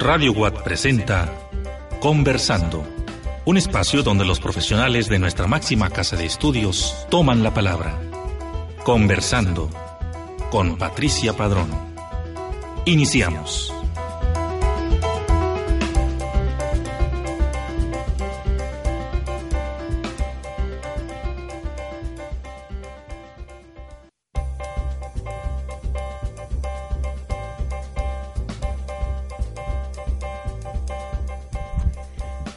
Radio Watt presenta Conversando, un espacio donde los profesionales de nuestra máxima casa de estudios toman la palabra. Conversando con Patricia Padrón. Iniciamos.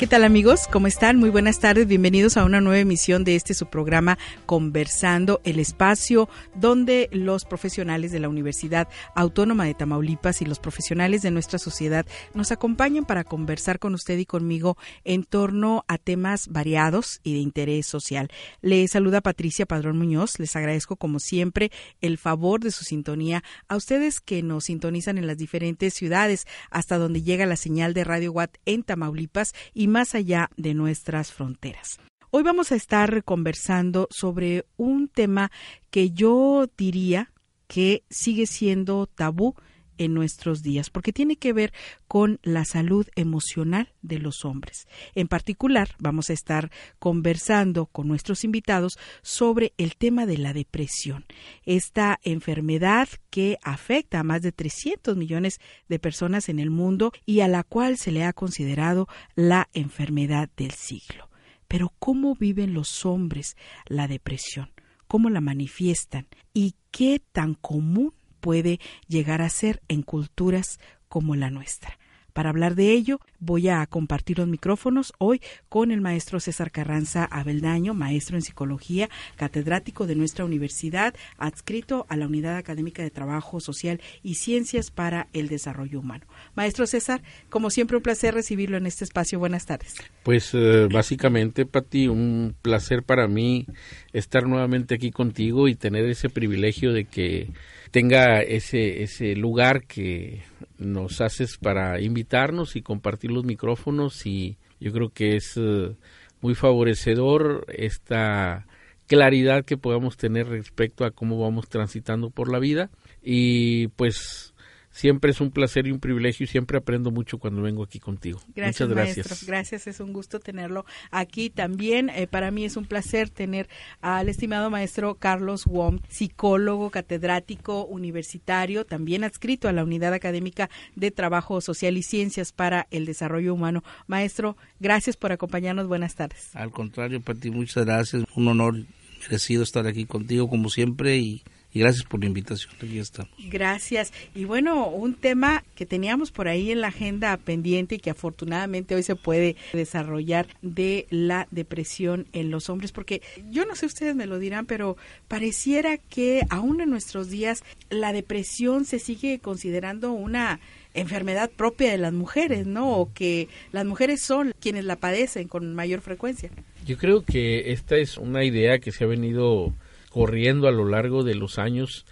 Tal amigos? ¿Cómo están? Muy buenas tardes. Bienvenidos a una nueva emisión de este su programa Conversando, el espacio donde los profesionales de la Universidad Autónoma de Tamaulipas y los profesionales de nuestra sociedad nos acompañan para conversar con usted y conmigo en torno a temas variados y de interés social. Les saluda Patricia Padrón Muñoz. Les agradezco como siempre el favor de su sintonía a ustedes que nos sintonizan en las diferentes ciudades hasta donde llega la señal de Radio Watt en Tamaulipas y más allá de nuestras fronteras. Hoy vamos a estar conversando sobre un tema que yo diría que sigue siendo tabú en nuestros días, porque tiene que ver con la salud emocional de los hombres. En particular, vamos a estar conversando con nuestros invitados sobre el tema de la depresión, esta enfermedad que afecta a más de 300 millones de personas en el mundo y a la cual se le ha considerado la enfermedad del siglo. Pero ¿cómo viven los hombres la depresión? ¿Cómo la manifiestan? ¿Y qué tan común puede llegar a ser en culturas como la nuestra. Para hablar de ello, voy a compartir los micrófonos hoy con el maestro César Carranza Abeldaño, maestro en psicología, catedrático de nuestra universidad, adscrito a la Unidad Académica de Trabajo Social y Ciencias para el Desarrollo Humano. Maestro César, como siempre, un placer recibirlo en este espacio. Buenas tardes. Pues eh, básicamente, Pati, un placer para mí estar nuevamente aquí contigo y tener ese privilegio de que tenga ese, ese lugar que nos haces para invitarnos y compartir los micrófonos y yo creo que es eh, muy favorecedor esta claridad que podamos tener respecto a cómo vamos transitando por la vida. Y pues Siempre es un placer y un privilegio y siempre aprendo mucho cuando vengo aquí contigo. Gracias, Muchas gracias. Maestro. Gracias, es un gusto tenerlo aquí también. Eh, para mí es un placer tener al estimado maestro Carlos Wong, psicólogo, catedrático universitario, también adscrito a la Unidad Académica de Trabajo Social y Ciencias para el Desarrollo Humano. Maestro, gracias por acompañarnos. Buenas tardes. Al contrario, Pati, muchas gracias. Un honor merecido estar aquí contigo como siempre y y gracias por la invitación. Aquí estamos. Gracias. Y bueno, un tema que teníamos por ahí en la agenda pendiente y que afortunadamente hoy se puede desarrollar de la depresión en los hombres, porque yo no sé, ustedes me lo dirán, pero pareciera que aún en nuestros días la depresión se sigue considerando una enfermedad propia de las mujeres, ¿no? O que las mujeres son quienes la padecen con mayor frecuencia. Yo creo que esta es una idea que se ha venido corriendo a lo largo de los años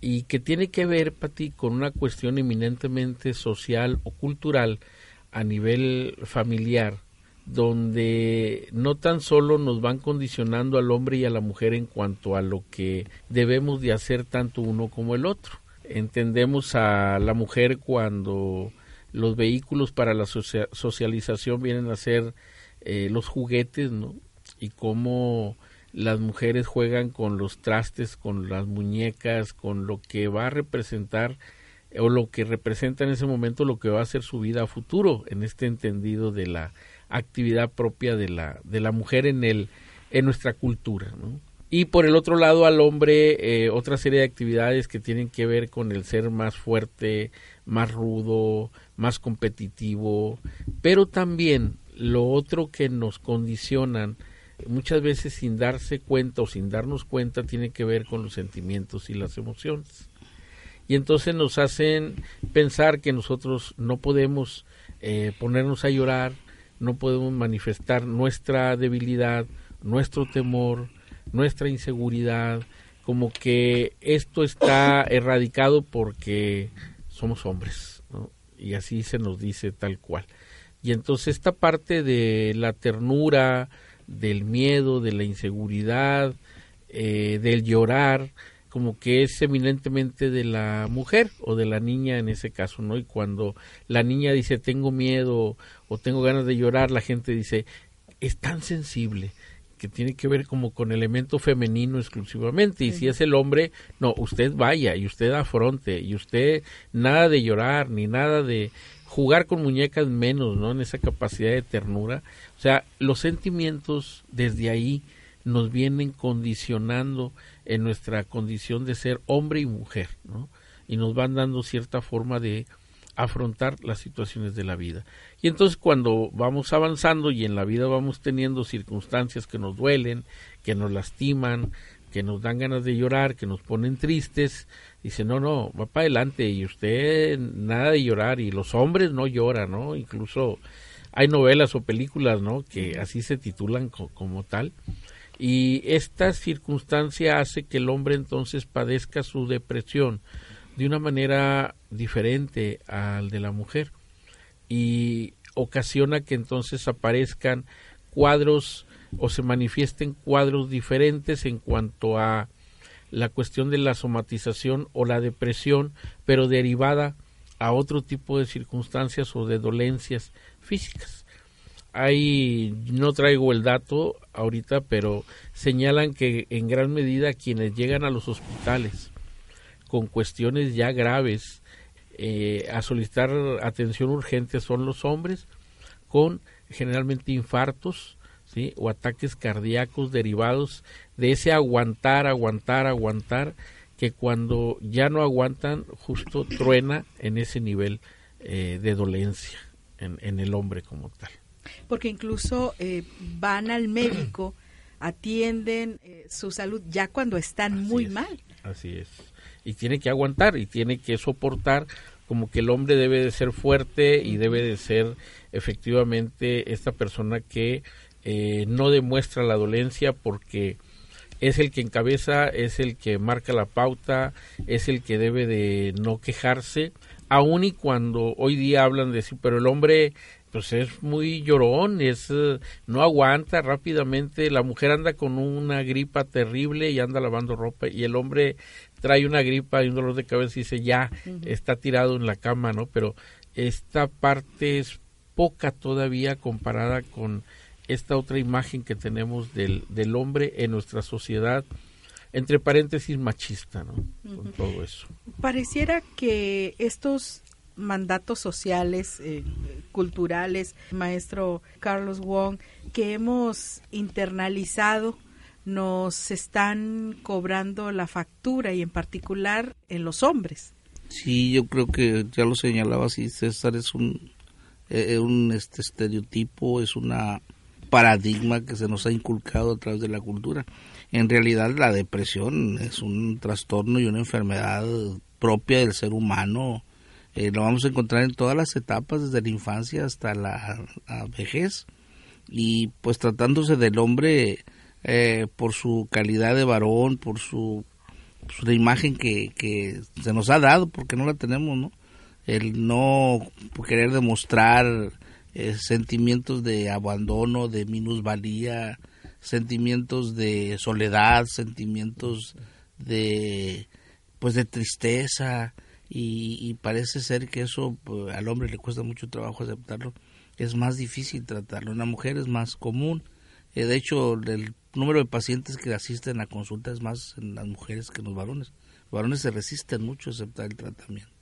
y que tiene que ver, Pati, con una cuestión eminentemente social o cultural a nivel familiar, donde no tan solo nos van condicionando al hombre y a la mujer en cuanto a lo que debemos de hacer tanto uno como el otro. Entendemos a la mujer cuando los vehículos para la socialización vienen a ser eh, los juguetes, ¿no? Y cómo las mujeres juegan con los trastes, con las muñecas, con lo que va a representar o lo que representa en ese momento lo que va a ser su vida a futuro en este entendido de la actividad propia de la de la mujer en el en nuestra cultura ¿no? y por el otro lado al hombre eh, otra serie de actividades que tienen que ver con el ser más fuerte más rudo más competitivo pero también lo otro que nos condicionan muchas veces sin darse cuenta o sin darnos cuenta tiene que ver con los sentimientos y las emociones. Y entonces nos hacen pensar que nosotros no podemos eh, ponernos a llorar, no podemos manifestar nuestra debilidad, nuestro temor, nuestra inseguridad, como que esto está erradicado porque somos hombres, y así se nos dice tal cual. Y entonces esta parte de la ternura, del miedo, de la inseguridad, eh, del llorar, como que es eminentemente de la mujer o de la niña en ese caso, ¿no? Y cuando la niña dice tengo miedo o tengo ganas de llorar, la gente dice es tan sensible que tiene que ver como con elemento femenino exclusivamente y si es el hombre, no, usted vaya y usted afronte y usted nada de llorar ni nada de jugar con muñecas menos, ¿no? En esa capacidad de ternura. O sea, los sentimientos desde ahí nos vienen condicionando en nuestra condición de ser hombre y mujer, ¿no? Y nos van dando cierta forma de afrontar las situaciones de la vida. Y entonces cuando vamos avanzando y en la vida vamos teniendo circunstancias que nos duelen, que nos lastiman, que nos dan ganas de llorar, que nos ponen tristes, dice, no, no, va para adelante y usted nada de llorar y los hombres no lloran, ¿no? Incluso hay novelas o películas, ¿no? Que así se titulan como tal y esta circunstancia hace que el hombre entonces padezca su depresión de una manera diferente al de la mujer y ocasiona que entonces aparezcan cuadros o se manifiesten cuadros diferentes en cuanto a la cuestión de la somatización o la depresión, pero derivada a otro tipo de circunstancias o de dolencias físicas. Hay, no traigo el dato ahorita, pero señalan que en gran medida quienes llegan a los hospitales con cuestiones ya graves eh, a solicitar atención urgente son los hombres con generalmente infartos ¿sí? o ataques cardíacos derivados de ese aguantar, aguantar, aguantar, que cuando ya no aguantan justo truena en ese nivel eh, de dolencia en el hombre como tal porque incluso eh, van al médico, atienden eh, su salud ya cuando están muy mal. Así es. Y tiene que aguantar y tiene que soportar como que el hombre debe de ser fuerte y debe de ser efectivamente esta persona que eh, no demuestra la dolencia porque es el que encabeza, es el que marca la pauta, es el que debe de no quejarse, aun y cuando hoy día hablan de sí, pero el hombre pues es muy llorón, es eh, no aguanta rápidamente, la mujer anda con una gripa terrible y anda lavando ropa y el hombre trae una gripa y un dolor de cabeza y dice ya está tirado en la cama, ¿no? Pero esta parte es poca todavía comparada con esta otra imagen que tenemos del, del hombre en nuestra sociedad entre paréntesis machista, ¿no? Con todo eso. Pareciera que estos mandatos sociales, eh, culturales, maestro Carlos Wong, que hemos internalizado, nos están cobrando la factura y en particular en los hombres. Sí, yo creo que ya lo señalaba así, César es un, eh, un este estereotipo, es una paradigma que se nos ha inculcado a través de la cultura. En realidad la depresión es un trastorno y una enfermedad propia del ser humano eh, lo vamos a encontrar en todas las etapas, desde la infancia hasta la, vejez. Y pues tratándose del hombre eh, por su calidad de varón, por su, su imagen que, que, se nos ha dado, porque no la tenemos, ¿no? El no querer demostrar eh, sentimientos de abandono, de minusvalía, sentimientos de soledad, sentimientos de pues de tristeza, y, parece ser que eso pues, al hombre le cuesta mucho trabajo aceptarlo, es más difícil tratarlo, en la mujer es más común, eh, de hecho el número de pacientes que asisten a consulta es más en las mujeres que en los varones, los varones se resisten mucho a aceptar el tratamiento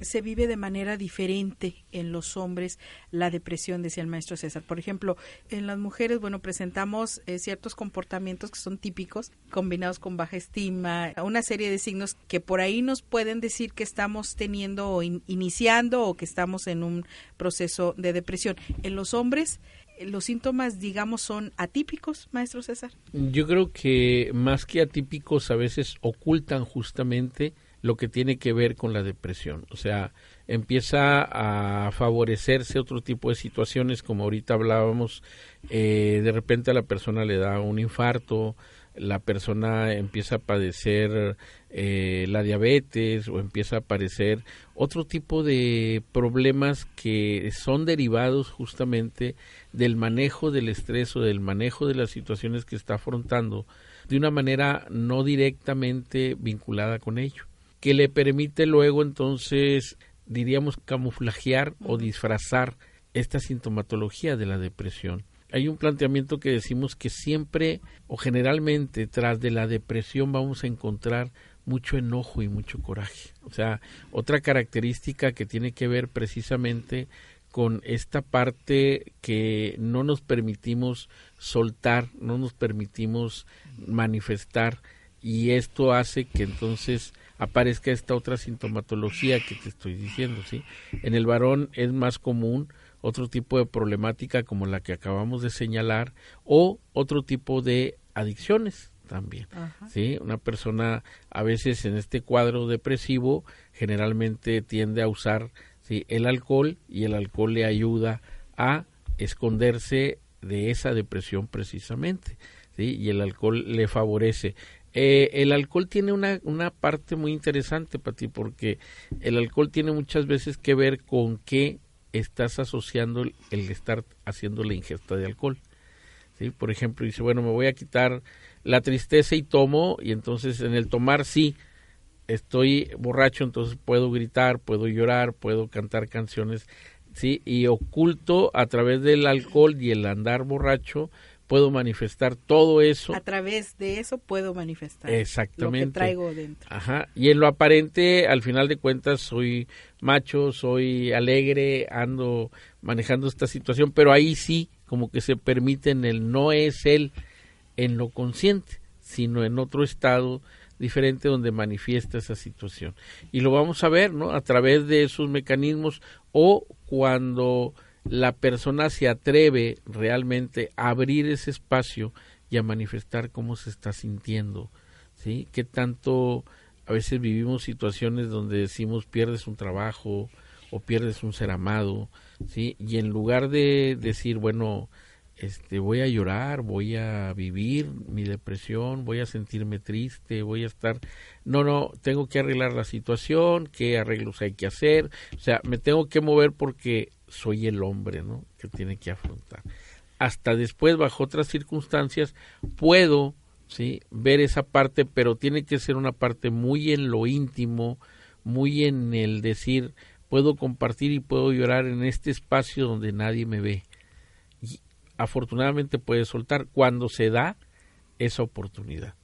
se vive de manera diferente en los hombres la depresión, decía el maestro César. Por ejemplo, en las mujeres, bueno, presentamos eh, ciertos comportamientos que son típicos, combinados con baja estima, una serie de signos que por ahí nos pueden decir que estamos teniendo o iniciando o que estamos en un proceso de depresión. En los hombres, los síntomas, digamos, son atípicos, maestro César? Yo creo que más que atípicos a veces ocultan justamente lo que tiene que ver con la depresión. O sea, empieza a favorecerse otro tipo de situaciones, como ahorita hablábamos, eh, de repente a la persona le da un infarto, la persona empieza a padecer eh, la diabetes o empieza a aparecer otro tipo de problemas que son derivados justamente del manejo del estrés o del manejo de las situaciones que está afrontando de una manera no directamente vinculada con ello, que le permite luego entonces, diríamos, camuflajear o disfrazar esta sintomatología de la depresión. Hay un planteamiento que decimos que siempre o generalmente tras de la depresión vamos a encontrar mucho enojo y mucho coraje. O sea, otra característica que tiene que ver precisamente con esta parte que no nos permitimos soltar, no nos permitimos manifestar y esto hace que entonces aparezca esta otra sintomatología que te estoy diciendo, ¿sí? En el varón es más común otro tipo de problemática como la que acabamos de señalar o otro tipo de adicciones también. ¿sí? Una persona a veces en este cuadro depresivo generalmente tiende a usar ¿sí? el alcohol y el alcohol le ayuda a esconderse de esa depresión precisamente ¿sí? y el alcohol le favorece. Eh, el alcohol tiene una, una parte muy interesante para ti porque el alcohol tiene muchas veces que ver con qué estás asociando el, estar haciendo la ingesta de alcohol. ¿sí? Por ejemplo, dice, bueno, me voy a quitar la tristeza y tomo, y entonces en el tomar sí, estoy borracho, entonces puedo gritar, puedo llorar, puedo cantar canciones, ¿sí? Y oculto a través del alcohol y el andar borracho, puedo manifestar todo eso. A través de eso puedo manifestar. Exactamente. Lo que traigo dentro. Ajá. Y en lo aparente, al final de cuentas, soy macho, soy alegre, ando manejando esta situación, pero ahí sí, como que se permite en el no es él en lo consciente, sino en otro estado diferente donde manifiesta esa situación. Y lo vamos a ver, ¿no? A través de esos mecanismos o cuando la persona se atreve realmente a abrir ese espacio y a manifestar cómo se está sintiendo, ¿sí? Que tanto a veces vivimos situaciones donde decimos pierdes un trabajo o pierdes un ser amado, ¿sí? Y en lugar de decir, bueno, este, voy a llorar, voy a vivir mi depresión, voy a sentirme triste, voy a estar, no, no, tengo que arreglar la situación, qué arreglos hay que hacer, o sea, me tengo que mover porque soy el hombre, ¿no? Que tiene que afrontar. Hasta después, bajo otras circunstancias, puedo, sí, ver esa parte, pero tiene que ser una parte muy en lo íntimo, muy en el decir, puedo compartir y puedo llorar en este espacio donde nadie me ve afortunadamente puede soltar cuando se da esa oportunidad.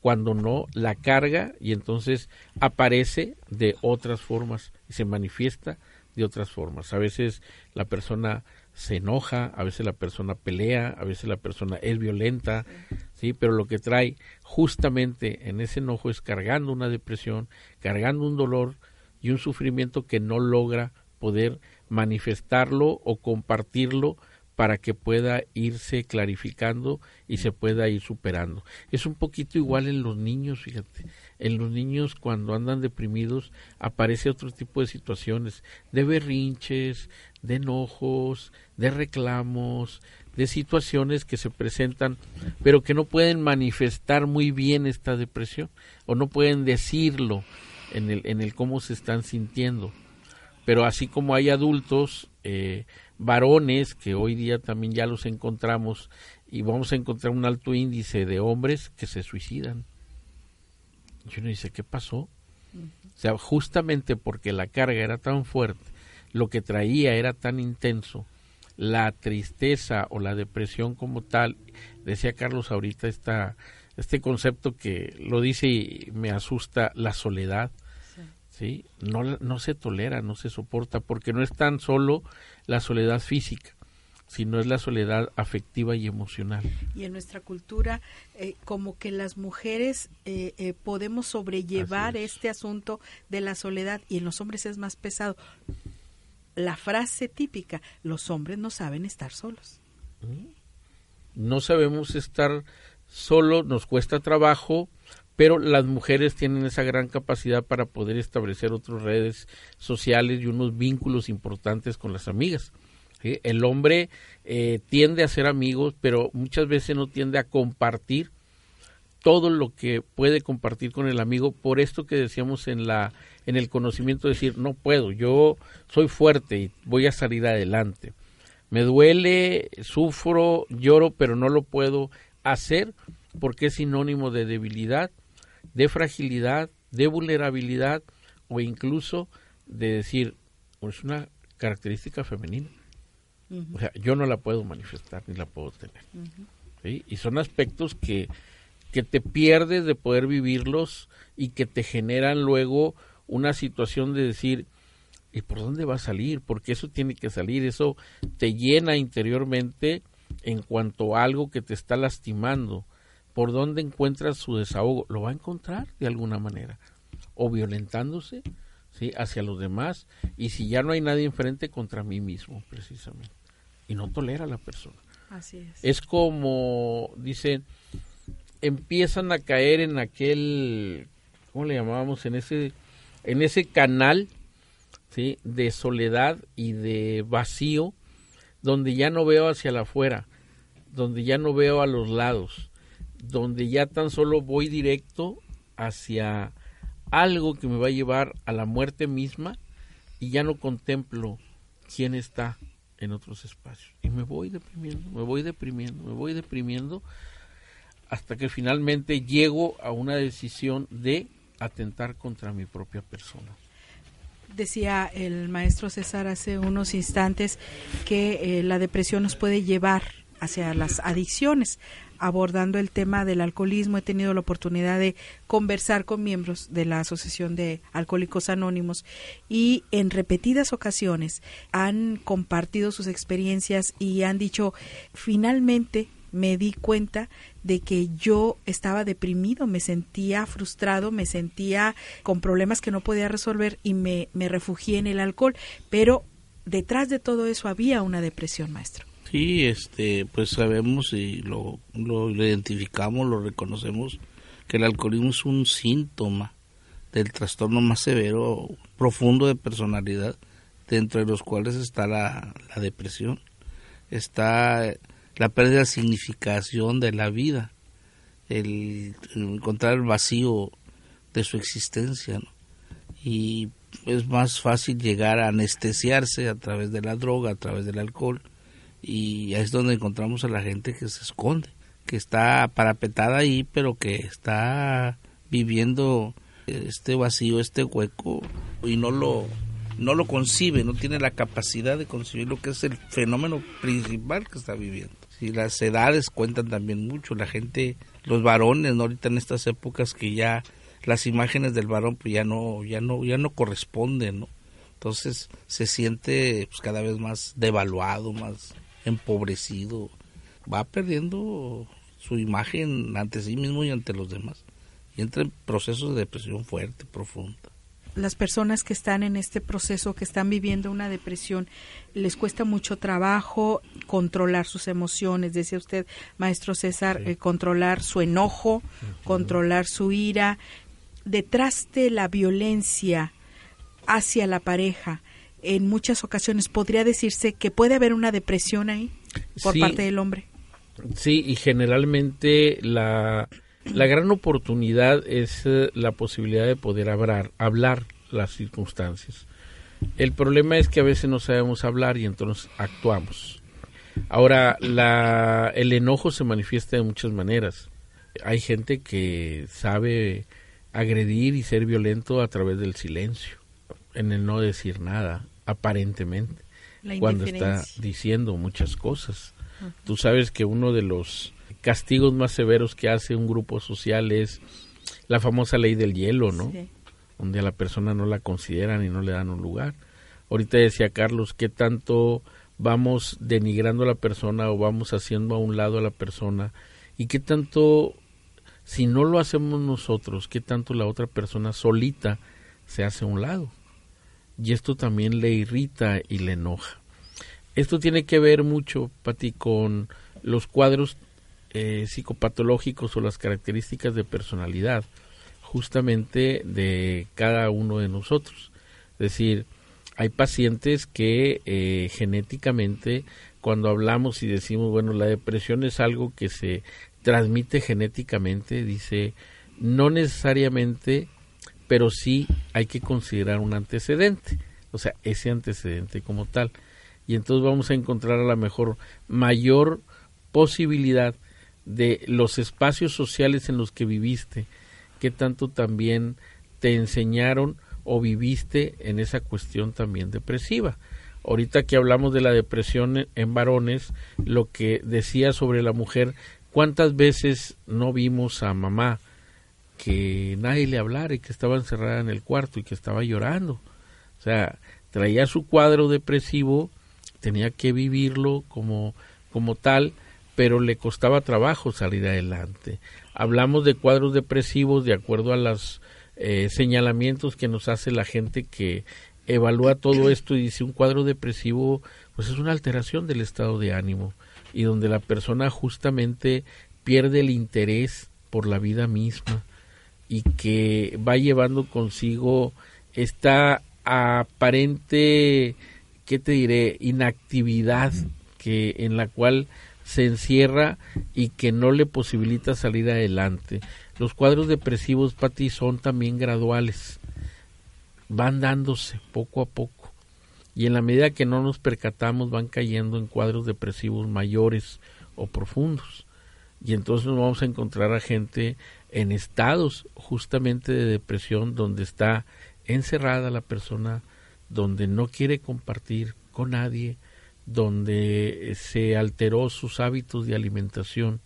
Cuando no, la carga y entonces aparece de otras formas y se manifiesta de otras formas. A veces la persona se enoja, a veces la persona pelea, a veces la persona es violenta, sí, pero lo que trae justamente en ese enojo es cargando una depresión, cargando un dolor y un sufrimiento que no logra poder manifestarlo o compartirlo para que pueda irse clarificando y se pueda ir superando. Es un poquito igual en los niños, fíjate. En los niños cuando andan deprimidos aparece otro tipo de situaciones, de berrinches, de enojos, de reclamos, de situaciones que se presentan, pero que no pueden manifestar muy bien esta depresión o no pueden decirlo en el, en el cómo se están sintiendo. Pero así como hay adultos, eh, varones, que hoy día también ya los encontramos, y vamos a encontrar un alto índice de hombres que se suicidan. Y uno dice, ¿qué pasó? O sea, justamente porque la carga era tan fuerte, lo que traía era tan intenso, la tristeza o la depresión como tal, decía Carlos ahorita esta, este concepto que lo dice y me asusta, la soledad, ¿sí? No, no se tolera, no se soporta, porque no es tan solo la soledad física, sino es la soledad afectiva y emocional. Y en nuestra cultura, eh, como que las mujeres eh, eh, podemos sobrellevar este asunto de la soledad y en los hombres es más pesado. La frase típica, los hombres no saben estar solos. No sabemos estar solo, nos cuesta trabajo, pero las mujeres tienen esa gran capacidad para poder establecer otras redes sociales y unos vínculos importantes con las amigas. El hombre eh, tiende a ser amigos, pero muchas veces no tiende a compartir todo lo que puede compartir con el amigo. Por esto que decíamos en la en el conocimiento de decir no puedo yo soy fuerte y voy a salir adelante. Me duele sufro lloro pero no lo puedo hacer porque es sinónimo de debilidad, de fragilidad, de vulnerabilidad o incluso de decir, pues, es una característica femenina. O sea, yo no la puedo manifestar ni la puedo tener. Y son aspectos que, que te pierdes de poder vivirlos y que te generan luego una situación de decir, ¿y por dónde va a salir? Porque eso tiene que salir, eso te llena interiormente en cuanto a algo que te está lastimando. ¿Por dónde encuentras su desahogo? Lo va a encontrar de alguna manera. O violentándose ¿sí? hacia los demás. Y si ya no hay nadie enfrente, contra mí mismo, precisamente. Y no tolera a la persona. Así es. Es como, dicen, empiezan a caer en aquel, ¿cómo le llamábamos? En ese, en ese canal ¿sí? de soledad y de vacío, donde ya no veo hacia la afuera, donde ya no veo a los lados, donde ya tan solo voy directo hacia algo que me va a llevar a la muerte misma y ya no contemplo quién está en otros espacios. Y me voy deprimiendo, me voy deprimiendo, me voy deprimiendo hasta que finalmente llego a una decisión de atentar contra mi propia persona. Decía el maestro César hace unos instantes que eh, la depresión nos puede llevar hacia las adicciones. Abordando el tema del alcoholismo, he tenido la oportunidad de conversar con miembros de la Asociación de Alcohólicos Anónimos y en repetidas ocasiones han compartido sus experiencias y han dicho, finalmente me di cuenta de que yo estaba deprimido, me sentía frustrado, me sentía con problemas que no podía resolver y me, me refugié en el alcohol. Pero detrás de todo eso había una depresión, maestro. Sí, este, pues sabemos y lo, lo identificamos, lo reconocemos, que el alcoholismo es un síntoma del trastorno más severo, profundo de personalidad, dentro de los cuales está la, la depresión. Está la pérdida de significación de la vida, el, encontrar el vacío de su existencia. Y es más fácil llegar a anestesiarse a través de la droga, a través del alcohol, y es donde encontramos a la gente que se esconde, que está parapetada ahí, pero que está viviendo este vacío, este hueco, y no lo no lo concibe, no tiene la capacidad de concebir lo que es el fenómeno principal que está viviendo. Y las edades cuentan también mucho, la gente, los varones, ¿no? ahorita en estas épocas que ya las imágenes del varón pues ya no, ya no, ya no corresponden, ¿no? Entonces se siente pues, cada vez más devaluado, más empobrecido, va perdiendo su imagen ante sí mismo y ante los demás. Y entra en procesos de depresión fuerte, profunda. Las personas que están en este proceso, que están viviendo una depresión, les cuesta mucho trabajo controlar sus emociones, decía usted, maestro César, eh, controlar su enojo, controlar su ira. Detrás de la violencia hacia la pareja, en muchas ocasiones podría decirse que puede haber una depresión ahí por parte del hombre. Sí, y generalmente la la gran oportunidad es eh, la posibilidad de poder hablar, hablar las circunstancias. El problema es que a veces no sabemos hablar y entonces actuamos. Ahora, la, el enojo se manifiesta de muchas maneras. Hay gente que sabe agredir y ser violento a través del silencio, en el no decir nada, aparentemente, cuando está diciendo muchas cosas. Tú sabes que uno de los castigos más severos que hace un grupo social es la famosa ley del hielo, ¿no? Donde a la persona no la consideran y no le dan un lugar. Ahorita decía Carlos, ¿qué tanto vamos denigrando a la persona o vamos haciendo a un lado a la persona? ¿Y qué tanto, si no lo hacemos nosotros, qué tanto la otra persona solita se hace a un lado? Y esto también le irrita y le enoja. Esto tiene que ver mucho, Pati, con los cuadros eh, psicopatológicos o las características de personalidad justamente de cada uno de nosotros. Es decir, hay pacientes que eh, genéticamente, cuando hablamos y decimos, bueno, la depresión es algo que se transmite genéticamente, dice, no necesariamente, pero sí hay que considerar un antecedente, o sea, ese antecedente como tal. Y entonces vamos a encontrar a la mejor mayor posibilidad de los espacios sociales en los que viviste, qué tanto también te enseñaron o viviste en esa cuestión también depresiva. Ahorita que hablamos de la depresión en varones, lo que decía sobre la mujer, ¿cuántas veces no vimos a mamá que nadie le hablara y que estaba encerrada en el cuarto y que estaba llorando? O sea, traía su cuadro depresivo, tenía que vivirlo como, como tal, pero le costaba trabajo salir adelante. Hablamos de cuadros depresivos de acuerdo a los eh, señalamientos que nos hace la gente que evalúa todo esto y dice un cuadro depresivo pues es una alteración del estado de ánimo y donde la persona justamente pierde el interés por la vida misma y que va llevando consigo esta aparente qué te diré inactividad que en la cual se encierra y que no le posibilita salir adelante. Los cuadros depresivos, Pati, son también graduales. Van dándose poco a poco. Y en la medida que no nos percatamos van cayendo en cuadros depresivos mayores o profundos. Y entonces nos vamos a encontrar a gente en estados justamente de depresión donde está encerrada la persona, donde no quiere compartir con nadie, donde se alteró sus hábitos de alimentación.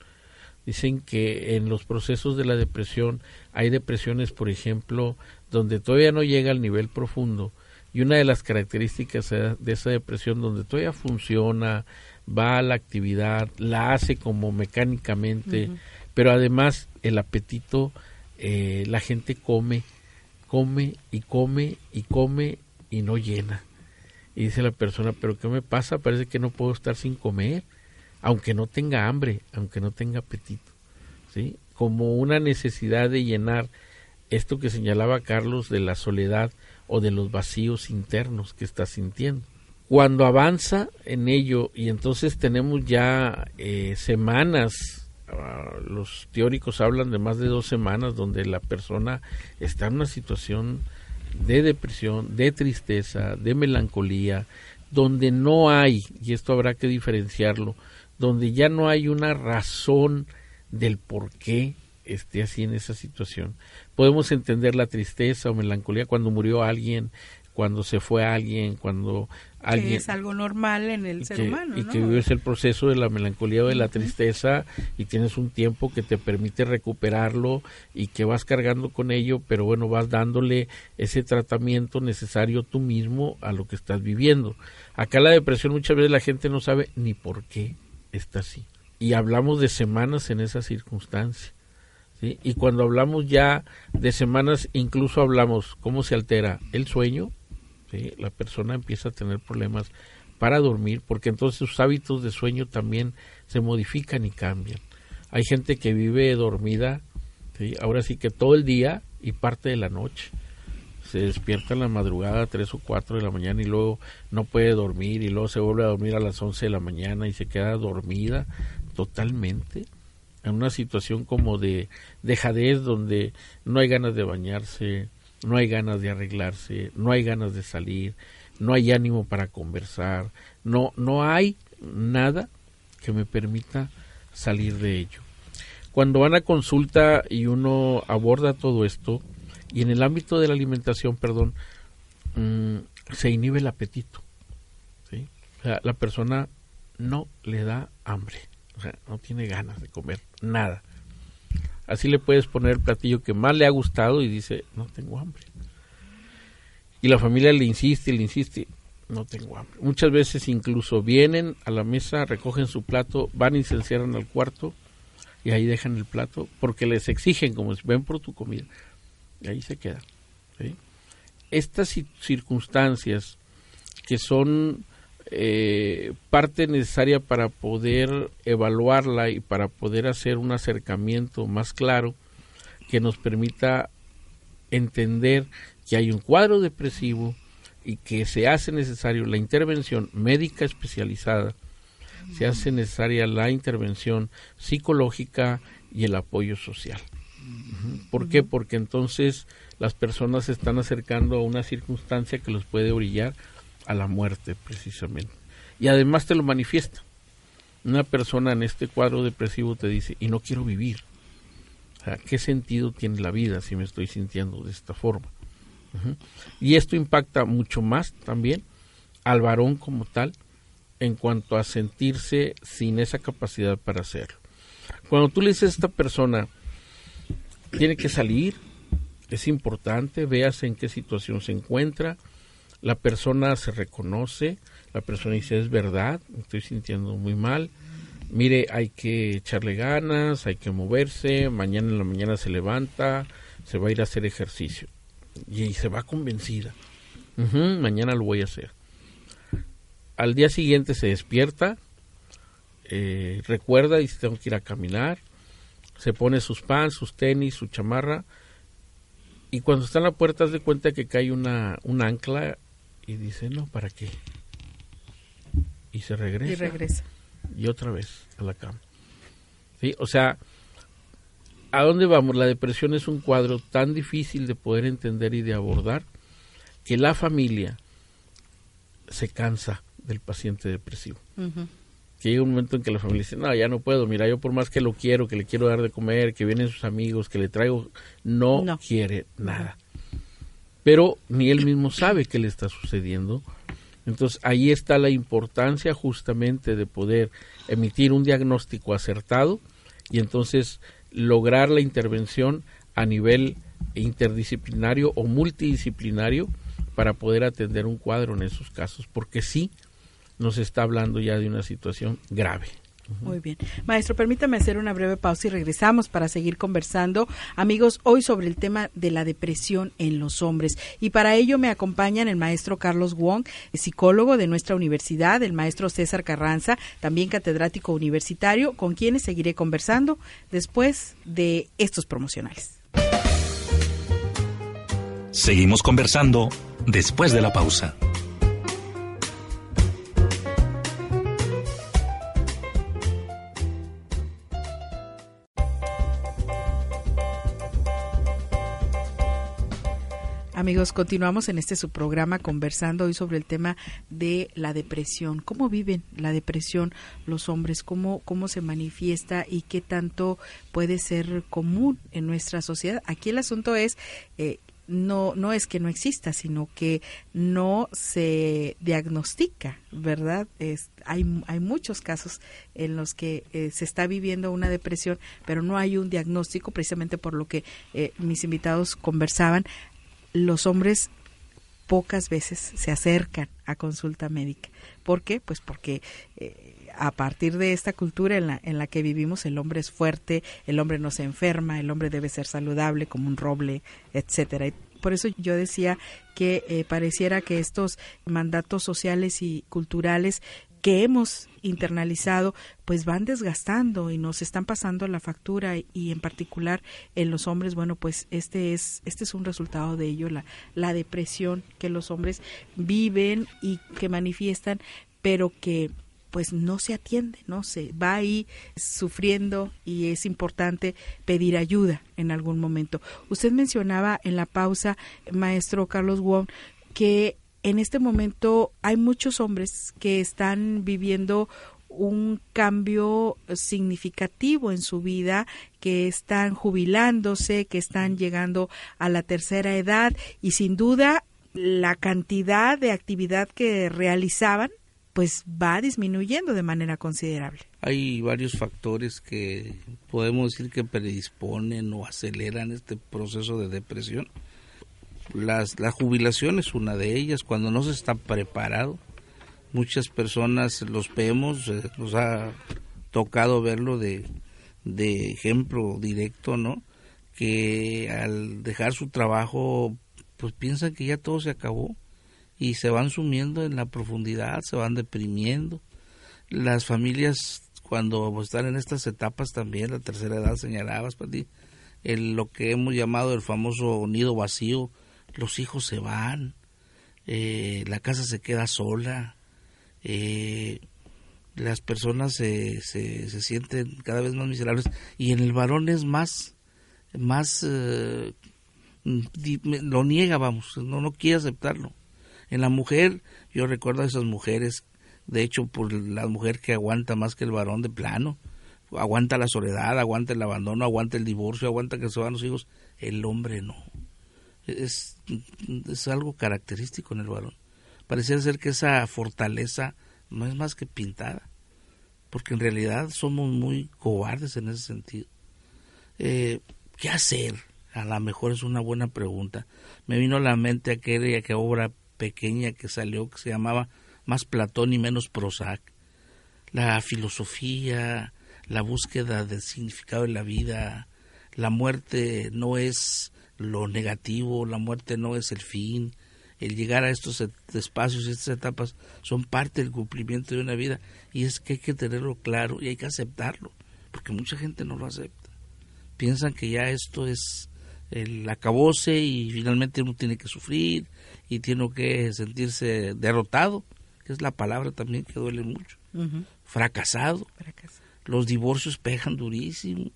Dicen que en los procesos de la depresión hay depresiones, por ejemplo, donde todavía no llega al nivel profundo. Y una de las características de esa depresión donde todavía funciona, va a la actividad, la hace como mecánicamente, pero además el apetito, eh, la gente come, come y come y come y no llena. Y dice la persona, pero ¿qué me pasa? Parece que no puedo estar sin comer, aunque no tenga hambre, aunque no tenga apetito. ¿sí? Como una necesidad de llenar esto que señalaba Carlos de la soledad o de los vacíos internos que está sintiendo. Cuando avanza en ello y entonces tenemos ya eh, semanas, ah, los teóricos hablan de más de dos semanas donde la persona está en una situación de depresión, de tristeza, de melancolía, donde no hay, y esto habrá que diferenciarlo, donde ya no hay una razón del por qué esté así en esa situación. Podemos entender la tristeza o melancolía cuando murió alguien, cuando se fue alguien, cuando alguien... Que es algo normal en el ser humano. Y que vives el proceso de la melancolía o de la tristeza y tienes un tiempo que te permite recuperarlo y que vas cargando con ello, pero bueno, vas dándole ese tratamiento necesario tú mismo a lo que estás viviendo. Acá la depresión muchas veces la gente no sabe ni por qué está así. Y hablamos de semanas en esa circunstancia. Y cuando hablamos ya de semanas, incluso hablamos cómo se altera el sueño, la persona empieza a tener problemas para dormir, porque entonces sus hábitos de sueño también se modifican y cambian. Hay gente que vive dormida, ahora sí que todo el día y parte de la noche. Se despierta en la madrugada, 3 o 4 de la mañana, y luego no puede dormir, y luego se vuelve a dormir a las 11 de la mañana y se queda dormida totalmente en una situación como de dejadez donde no hay ganas de bañarse, no hay ganas de arreglarse, no hay ganas de salir, no hay ánimo para conversar, no, no hay nada que me permita salir de ello. Cuando van a consulta y uno aborda todo esto, y en el ámbito de la alimentación, perdón, mm, se inhibe el apetito. O sea, la persona no le da hambre o sea, no tiene ganas de comer nada. Así le puedes poner el platillo que más le ha gustado y dice, no tengo hambre. Y la familia le insiste, le insiste, no tengo hambre. Muchas veces incluso vienen a la mesa, recogen su plato, van y se encierran al cuarto y ahí dejan el plato porque les exigen como ven por tu comida. Y ahí se quedan. Estas circunstancias que son eh, parte necesaria para poder evaluarla y para poder hacer un acercamiento más claro que nos permita entender que hay un cuadro depresivo y que se hace necesario la intervención médica especializada, se hace necesaria la intervención psicológica y el apoyo social. ¿Por qué? Porque entonces las personas se están acercando a una circunstancia que los puede orillar a la muerte precisamente. Y además te lo manifiesta. una persona en este cuadro depresivo te dice, y no quiero vivir. ¿qué sentido tiene la vida si me estoy sintiendo de esta forma? Y esto impacta mucho más también al varón como tal en cuanto a sentirse sin esa capacidad para hacerlo. Cuando tú le dices a esta persona, tiene que salir, es importante, veas en qué situación se encuentra, la persona se reconoce, la persona dice es verdad, me estoy sintiendo muy mal, mire, hay que echarle ganas, hay que moverse, mañana en la mañana se levanta, se va a ir a hacer ejercicio y, se va convencida, mañana lo voy a hacer. Al día siguiente se despierta, eh, recuerda y tengo que ir a caminar, se pone sus pants, sus tenis, su chamarra. Y cuando está en la puerta se cuenta que cae una, un ancla y dice, no, ¿para qué? Y se regresa. Y regresa. Y otra vez a la cama. ¿Sí? O sea, ¿a dónde vamos? La depresión es un cuadro tan difícil de poder entender y de abordar que la familia se cansa del paciente depresivo que llega un momento en que la familia dice, no, ya no puedo, mira, yo por más que lo quiero, que le quiero dar de comer, que vienen sus amigos, que le traigo, no, quiere nada. Pero ni él mismo sabe qué le está sucediendo. Entonces ahí está la importancia justamente de poder emitir un diagnóstico acertado y entonces lograr la intervención a nivel interdisciplinario o multidisciplinario para poder atender un cuadro en esos casos, porque sí, nos está hablando ya de una situación grave. Muy bien. Maestro, permítame hacer una breve pausa y regresamos para seguir conversando, amigos, hoy sobre el tema de la depresión en los hombres. Y para ello me acompañan el maestro Carlos Wong, psicólogo de nuestra universidad, el maestro César Carranza, también catedrático universitario, con quienes seguiré conversando después de estos promocionales. Seguimos conversando después de la pausa. Amigos, continuamos en este subprograma conversando hoy sobre el tema de la depresión. ¿Cómo viven la depresión los hombres? ¿Cómo, cómo se manifiesta y qué tanto puede ser común en nuestra sociedad? Aquí el asunto es eh, no, no es que no exista, sino que no se diagnostica, ¿verdad? Hay, hay muchos casos en los que eh, se está viviendo una depresión, pero no hay un diagnóstico, precisamente por lo que eh, mis invitados conversaban los hombres pocas veces se acercan a consulta médica. ¿Por qué? Pues porque eh, a partir de esta cultura en la, en la que vivimos, el hombre es fuerte, el hombre no se enferma, el hombre debe ser saludable como un roble, etcétera. Por eso yo decía que eh, pareciera que estos mandatos sociales y culturales que hemos internalizado, pues van desgastando y nos están pasando la factura y en particular en los hombres, bueno, pues este es este es un resultado de ello, la, la depresión que los hombres viven y que manifiestan, pero que pues no se atiende, ¿no? Se va ahí sufriendo y es importante pedir ayuda en algún momento. Usted mencionaba en la pausa, maestro Carlos Wong, que en este momento hay muchos hombres que están viviendo un cambio significativo en su vida, que están jubilándose, que están llegando a la tercera edad y sin duda la cantidad de actividad que realizaban pues va disminuyendo de manera considerable. Hay varios factores que podemos decir que predisponen o aceleran este proceso de depresión las, la jubilación es una de ellas, cuando no se está preparado. Muchas personas los vemos, eh, nos ha tocado verlo de, de ejemplo directo, ¿no? Que al dejar su trabajo, pues piensan que ya todo se acabó y se van sumiendo en la profundidad, se van deprimiendo. Las familias cuando están en estas etapas también, la tercera edad señalabas, para ti, el, lo que hemos llamado el famoso nido vacío, los hijos se van, eh, la casa se queda sola, eh, las personas se, se, se, sienten cada vez más miserables y en el varón es más, más, eh, lo niega, vamos, no, no quiere aceptarlo. En la mujer, yo recuerdo a esas mujeres De hecho, por la mujer que aguanta más que el varón de plano, aguanta la soledad, aguanta el abandono, aguanta el divorcio, aguanta que se van los hijos, el hombre no. Es, es algo característico en el varón. Parece ser que esa fortaleza no es más que pintada, porque en realidad somos muy cobardes en ese sentido. Eh, ¿Qué hacer? A lo mejor es una buena pregunta. Me vino a la mente aquella que obra pequeña que salió que se llamaba Más Platón y menos Prozac. La filosofía, la búsqueda del significado de la vida, la muerte no es lo negativo, la muerte no es el fin, el llegar a estos espacios, estas etapas, son parte del cumplimiento de una vida y es que hay que tenerlo claro y hay que aceptarlo, porque mucha gente no lo acepta. Piensan que ya esto es el acabose y finalmente uno tiene que sufrir y tiene que sentirse derrotado, que es la palabra también que duele mucho, fracasado. Los divorcios pegan durísimo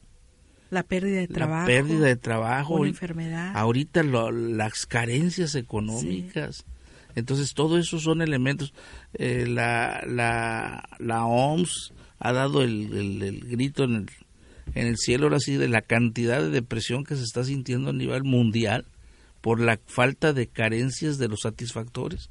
la pérdida de trabajo. La pérdida de trabajo. Una enfermedad. Ahorita las carencias económicas. Entonces, todo eso son elementos. Eh, la, la, la OMS ha dado el, grito en el, en el cielo, ahora sí, de la cantidad de depresión que se está sintiendo a nivel mundial por la falta de carencias de los satisfactores.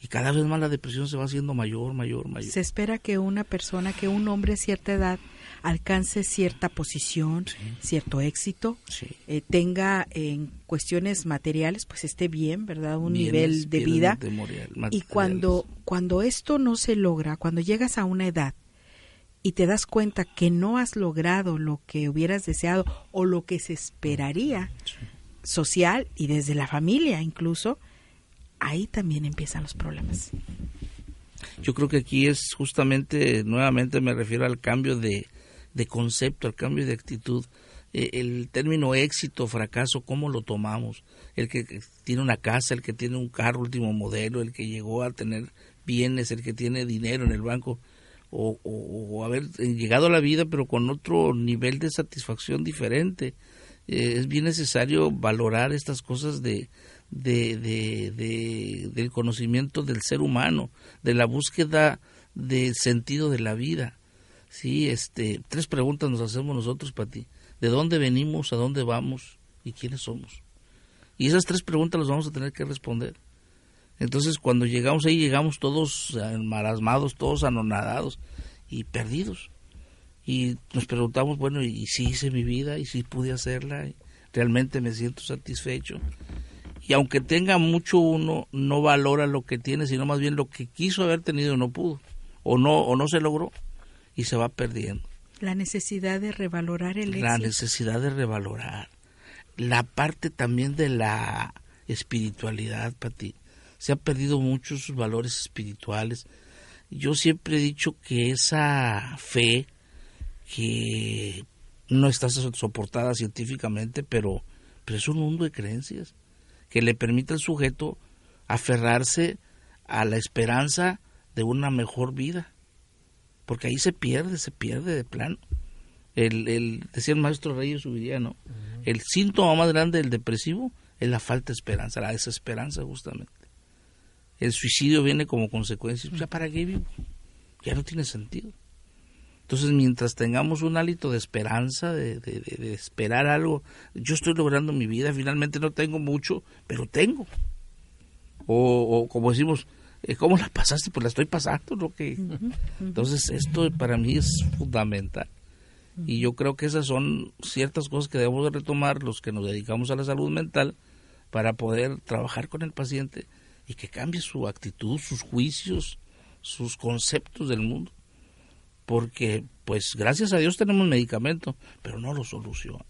Y cada vez más la depresión se va haciendo mayor, mayor, mayor. Se espera que una persona, que un hombre a cierta edad alcance cierta posición, cierto éxito, eh, tenga en cuestiones materiales, pues esté bien, ¿verdad? Un nivel de vida. y cuando, cuando esto no se logra, cuando llegas a una edad y te das cuenta que no has logrado lo que hubieras deseado o lo que se esperaría social y desde la familia incluso, ahí también empiezan los problemas. Yo creo que aquí es justamente, nuevamente me refiero al cambio de, de concepto, al cambio de actitud. Eh, el término éxito, fracaso, ¿cómo lo tomamos? El que tiene una casa, el que tiene un carro último modelo, el que llegó a tener bienes, el que tiene dinero en el banco, o, o, haber llegado a la vida pero con otro nivel de satisfacción diferente. Eh, es bien necesario valorar estas cosas de, de, de, del conocimiento del ser humano, de la búsqueda del sentido de la vida. Sí, este, tres preguntas nos hacemos nosotros para ti. ¿De dónde venimos, a dónde vamos y quiénes somos? Y esas tres preguntas las vamos a tener que responder. Entonces, cuando llegamos ahí, llegamos todos enmarasmados, todos anonadados y perdidos. Y nos preguntamos, bueno, ¿y si hice mi vida? ¿Y si pude hacerla? ¿Realmente me siento satisfecho? Y aunque tenga mucho uno, no valora lo que tiene, sino más bien lo que quiso haber tenido no pudo, o no, o no se logró y se va perdiendo. La necesidad de revalorar el La necesidad de revalorar. La parte también de la espiritualidad, Pati. Se han perdido muchos valores espirituales. Yo siempre he dicho que esa fe que no está soportada científicamente, pero, pero es un mundo de creencias que le permite al sujeto aferrarse a la esperanza de una mejor vida porque ahí se pierde, se pierde de plano. El, el, decía el maestro Reyes Subiriano, el síntoma más grande del depresivo es la falta de esperanza, la desesperanza justamente. El suicidio viene como consecuencia, ya para qué vivo, ya no tiene sentido. Entonces, mientras tengamos un hálito de esperanza, de, de, esperar algo, yo estoy logrando mi vida, finalmente no tengo mucho, pero tengo. O, o como decimos, ¿cómo la pasaste? Pues la estoy pasando, ¿no? Que... Entonces, esto para mí es fundamental. Y yo creo que esas son ciertas cosas que debemos de retomar los que nos dedicamos a la salud mental para poder trabajar con el paciente y que cambie su actitud, sus juicios, sus conceptos del mundo. Porque, pues, gracias a Dios tenemos medicamento, pero no lo soluciona.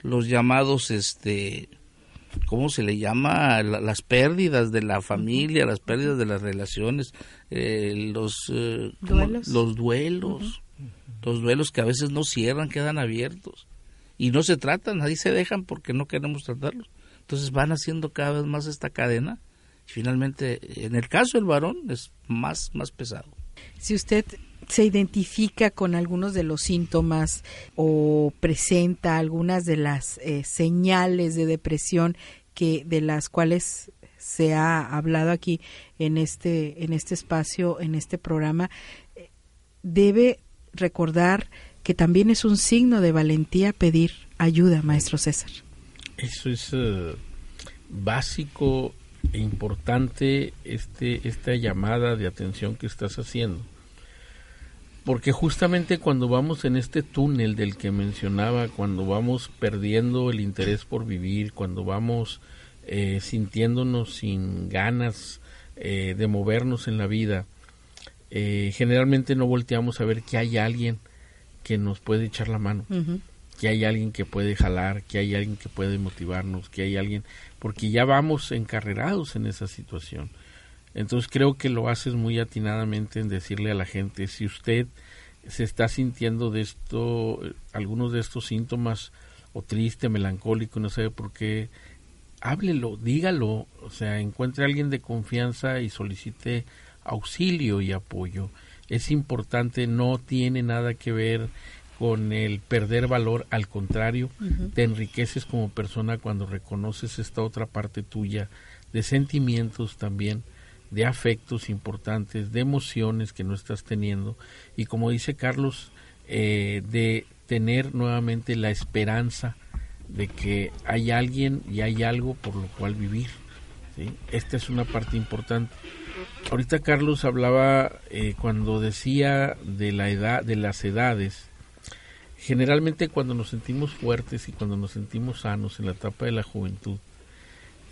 Los llamados, este, ¿cómo se le llama? las pérdidas de la familia, las pérdidas de las relaciones, eh, los, eh, ¿Duelos? los duelos, los duelos que a veces no cierran, quedan abiertos y no se tratan, nadie se dejan porque no queremos tratarlos. Entonces van haciendo cada vez más esta cadena y finalmente, en el caso del varón, es más, más pesado. Si usted se identifica con algunos de los síntomas o presenta algunas de las eh, señales de depresión que de las cuales se ha hablado aquí en este en este espacio, en este programa, debe recordar que también es un signo de valentía pedir ayuda, maestro César. Eso es eh, básico e importante este esta llamada de atención que estás haciendo. Porque justamente cuando vamos en este túnel del que mencionaba, cuando vamos perdiendo el interés por vivir, cuando vamos eh, sintiéndonos sin ganas eh, de movernos en la vida, generalmente no volteamos a ver que hay alguien que nos puede echar la mano, que hay alguien que puede jalar, que hay alguien que puede motivarnos, que hay alguien, porque ya vamos encarrerados en esa situación. Entonces creo que lo haces muy atinadamente en decirle a la gente, si usted se está sintiendo de esto, algunos de estos síntomas, o triste, melancólico, no sabe por qué, háblelo, dígalo, o sea, encuentre a alguien de confianza y solicite auxilio y apoyo. Es importante, no tiene nada que ver con el perder valor, al contrario, te enriqueces como persona cuando reconoces esta otra parte tuya de sentimientos también, de afectos importantes, de emociones que no estás teniendo y como dice Carlos, eh, de tener nuevamente la esperanza de que hay alguien y hay algo por lo cual vivir. Esta es una parte importante. Ahorita Carlos hablaba eh, cuando decía de la edad, de las edades. Generalmente cuando nos sentimos fuertes y cuando nos sentimos sanos en la etapa de la juventud,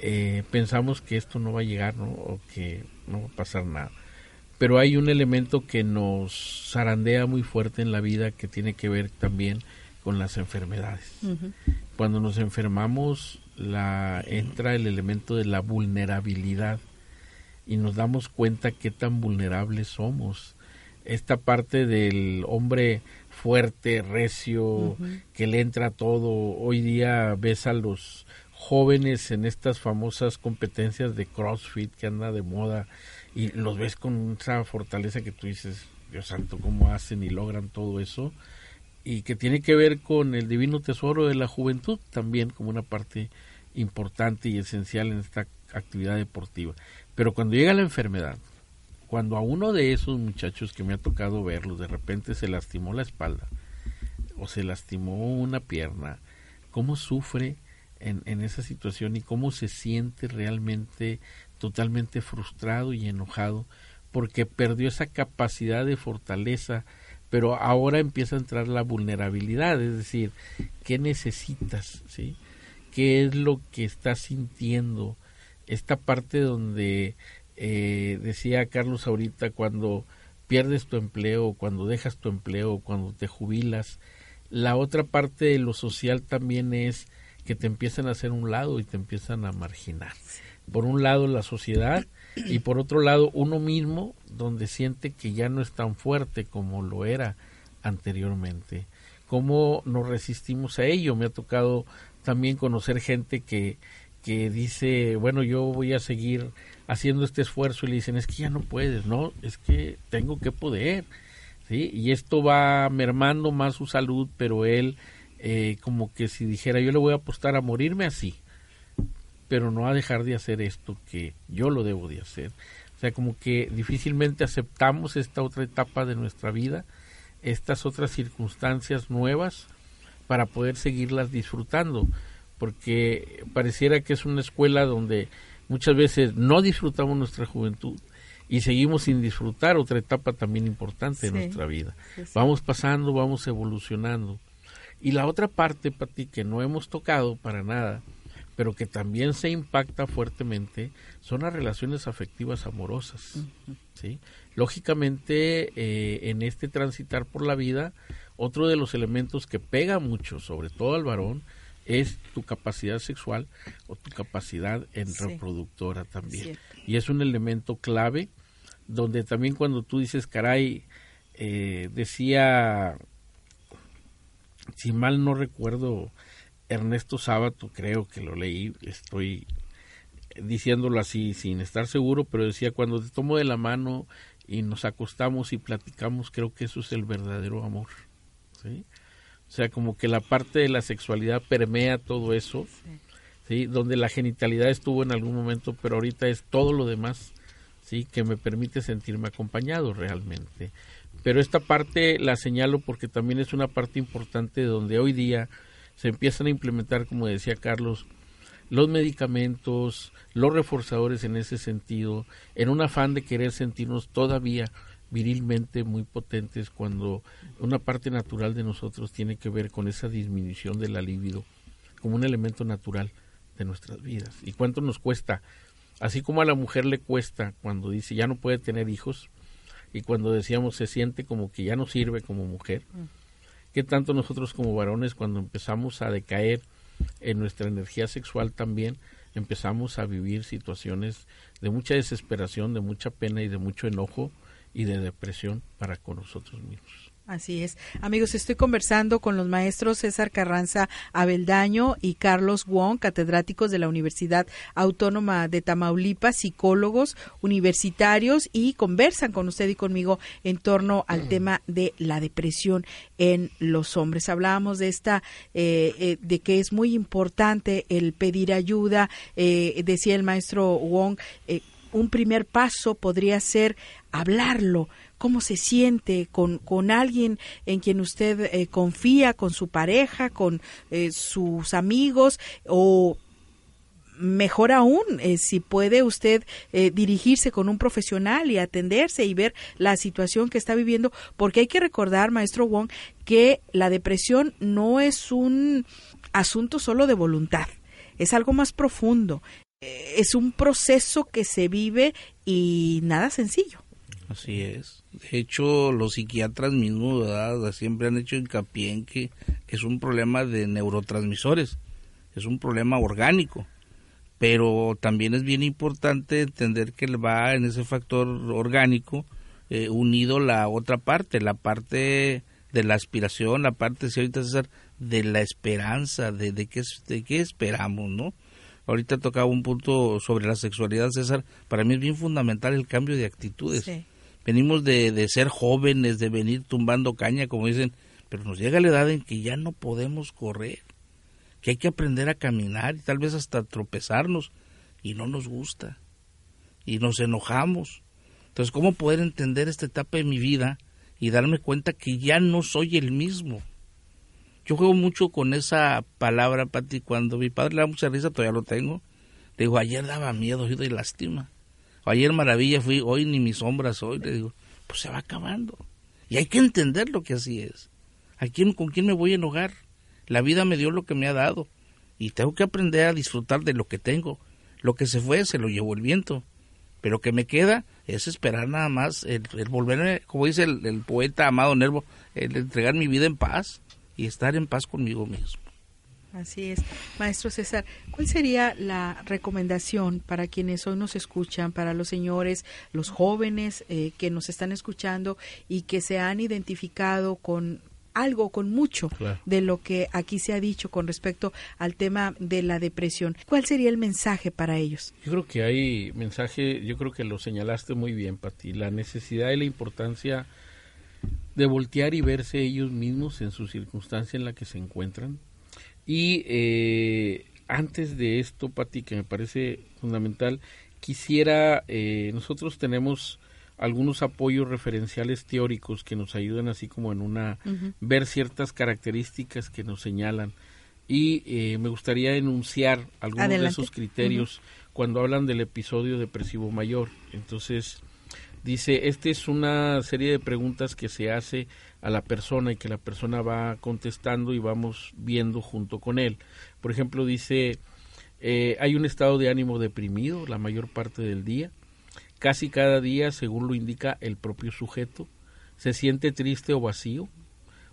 eh, pensamos que esto no va a llegar, ¿no? O que no va a pasar nada. Pero hay un elemento que nos zarandea muy fuerte en la vida que tiene que ver también con las enfermedades. Cuando nos enfermamos, la, entra el elemento de la vulnerabilidad y nos damos cuenta qué tan vulnerables somos. Esta parte del hombre fuerte, recio, que le entra todo. Hoy día ves a los jóvenes en estas famosas competencias de CrossFit que anda de moda y los ves con esa fortaleza que tú dices, Dios santo, cómo hacen y logran todo eso y que tiene que ver con el divino tesoro de la juventud también como una parte importante y esencial en esta actividad deportiva. Pero cuando llega la enfermedad, cuando a uno de esos muchachos que me ha tocado verlos de repente se lastimó la espalda o se lastimó una pierna, cómo sufre en, esa situación y cómo se siente realmente totalmente frustrado y enojado porque perdió esa capacidad de fortaleza, pero ahora empieza a entrar la vulnerabilidad, es decir, ¿qué necesitas? ¿sí? ¿Qué es lo que estás sintiendo? esta parte donde eh, decía Carlos ahorita, cuando pierdes tu empleo, cuando dejas tu empleo, cuando te jubilas, la otra parte de lo social también es que te empiezan a hacer un lado y te empiezan a marginar. Por un lado la sociedad y por otro lado uno mismo donde siente que ya no es tan fuerte como lo era anteriormente. ¿Cómo nos resistimos a ello? Me ha tocado también conocer gente que que dice, bueno, yo voy a seguir haciendo este esfuerzo y le dicen, es que ya no puedes, no, es que tengo que poder, ¿sí? Y esto va mermando más su salud, pero él, eh, como que si dijera, yo le voy a apostar a morirme así, pero no a dejar de hacer esto que yo lo debo de hacer. O sea, como que difícilmente aceptamos esta otra etapa de nuestra vida, estas otras circunstancias nuevas para poder seguirlas disfrutando porque pareciera que es una escuela donde muchas veces no disfrutamos nuestra juventud y seguimos sin disfrutar otra etapa también importante de nuestra vida. Vamos pasando, vamos evolucionando. Y la otra parte, Pati, que no hemos tocado para nada, pero que también se impacta fuertemente, son las relaciones afectivas amorosas. ¿sí? Lógicamente, eh, en este transitar por la vida, otro de los elementos que pega mucho, sobre todo al varón, es tu capacidad sexual o tu capacidad en reproductora también. Y es un elemento clave donde también cuando tú dices, caray, eh, decía, si mal no recuerdo, Ernesto Sábato, creo que lo leí, estoy diciéndolo así sin estar seguro, pero decía, cuando te tomo de la mano y nos acostamos y platicamos, creo que eso es el verdadero amor. ¿sí? O sea, como que la parte de la sexualidad permea todo eso. ¿sí? donde la genitalidad estuvo en algún momento, pero ahorita es todo lo demás ¿sí? que me permite sentirme acompañado realmente. Pero esta parte la señalo porque también es una parte importante donde hoy día se empiezan a implementar, como decía Carlos, los medicamentos, los reforzadores en ese sentido, en un afán de querer sentirnos todavía virilmente muy potentes cuando una parte natural de nosotros tiene que ver con esa disminución de la libido como un elemento natural de nuestras vidas. ¿Y cuánto nos cuesta? Así como a la mujer le cuesta cuando dice ya no puede tener hijos y cuando decíamos se siente como que ya no sirve como mujer. ¿qué tanto nosotros como varones cuando empezamos a decaer en nuestra energía sexual también empezamos a vivir situaciones de mucha desesperación, de mucha pena y de mucho enojo y de depresión para con nosotros mismos. Así es. Amigos, estoy conversando con los maestros César Carranza Abeldaño y Carlos Wong, catedráticos de la Universidad Autónoma de Tamaulipas, psicólogos universitarios, y conversan con usted y conmigo en torno al tema de la depresión en los hombres. Hablábamos de esta, eh, eh, de que es muy importante el pedir ayuda, eh, decía el maestro Wong, un primer paso podría ser hablarlo, cómo se siente con, con alguien en quien usted eh, confía, con su pareja, con eh, sus amigos o mejor aún, eh, si puede usted dirigirse con un profesional y atenderse y ver la situación que está viviendo, porque hay que recordar, maestro Wong, que la depresión no es un asunto solo de voluntad, es algo más profundo, es un proceso que se vive y nada sencillo. Así es. De hecho, los psiquiatras mismos siempre han hecho hincapié en que es un problema de neurotransmisores, es un problema orgánico. Pero también es bien importante entender que va en ese factor orgánico eh, unido la otra parte, la parte de la aspiración, la parte, si ahorita César, de la esperanza, de, de, qué, de qué esperamos, ¿no? Ahorita tocaba un punto sobre la sexualidad, César. Para mí es bien fundamental el cambio de actitudes. Sí venimos de, de ser jóvenes, de venir tumbando caña, como dicen, pero nos llega la edad en que ya no podemos correr, que hay que aprender a caminar y tal vez hasta tropezarnos y no nos gusta y nos enojamos. Entonces, ¿cómo poder entender esta etapa de mi vida y darme cuenta que ya no soy el mismo? Yo juego mucho con esa palabra, Pati, cuando mi padre le da mucha risa, todavía lo tengo. Le digo, ayer daba miedo y lástima ayer maravilla fui, hoy ni mis sombras hoy, le digo, pues se va acabando. Y hay que entender lo que así es. ¿A quién, ¿Con quién me voy a enojar? La vida me dio lo que me ha dado y tengo que aprender a disfrutar de lo que tengo. Lo que se fue se lo llevó el viento, pero lo que me queda es esperar nada más el, volver, como dice el, el, poeta Amado Nervo, el entregar mi vida en paz y estar en paz conmigo mismo. Así es. Maestro César, ¿cuál sería la recomendación para quienes hoy nos escuchan, para los señores, los jóvenes eh, que nos están escuchando y que se han identificado con algo, con mucho de lo que aquí se ha dicho con respecto al tema de la depresión? ¿Cuál sería el mensaje para ellos? Yo creo que hay mensaje, yo creo que lo señalaste muy bien, Pati, la necesidad y la importancia de voltear y verse ellos mismos en su circunstancia en la que se encuentran, y eh, antes de esto, Pati, que me parece fundamental, quisiera, eh, nosotros tenemos algunos apoyos referenciales teóricos que nos ayudan así como en una, ver ciertas características que nos señalan. Y eh, me gustaría enunciar algunos de esos criterios cuando hablan del episodio depresivo mayor. Entonces, dice, esta es una serie de preguntas que se hace a la persona y que la persona va contestando y vamos viendo junto con él. Por ejemplo, dice, eh, hay un estado de ánimo deprimido la mayor parte del día, casi cada día, según lo indica el propio sujeto, se siente triste o vacío,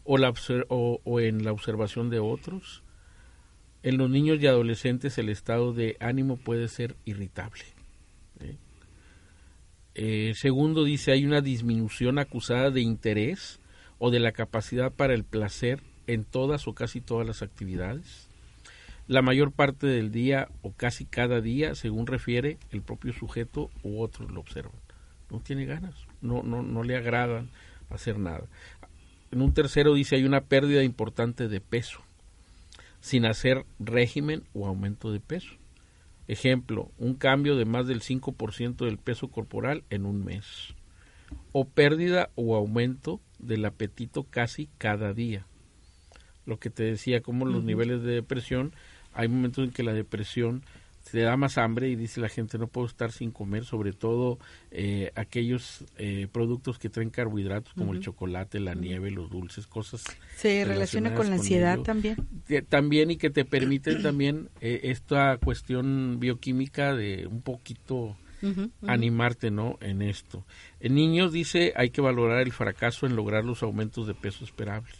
o, en la observación de otros. En los niños y adolescentes el estado de ánimo puede ser irritable. ¿eh? Eh, segundo, dice, hay una disminución acusada de interés o de la capacidad para el placer en todas o casi todas las actividades. La mayor parte del día o casi cada día, según refiere el propio sujeto u otros lo observan. No tiene ganas, no, no, no le agradan hacer nada. En un tercero dice hay una pérdida importante de peso. sin hacer régimen o aumento de peso. Ejemplo, un cambio de más del 5% del peso corporal en un mes. O pérdida o aumento del apetito casi cada día. Lo que te decía, como los niveles de depresión, hay momentos en que la depresión te da más hambre y dice la gente no puedo estar sin comer, sobre todo eh, aquellos eh, productos que traen carbohidratos como el chocolate, la nieve, los dulces, cosas. Se relaciona con la ansiedad también. también y que te permiten también eh, esta cuestión bioquímica de un poquito animarte, ¿no? En esto. En niños dice hay que valorar el fracaso en lograr los aumentos de peso esperables.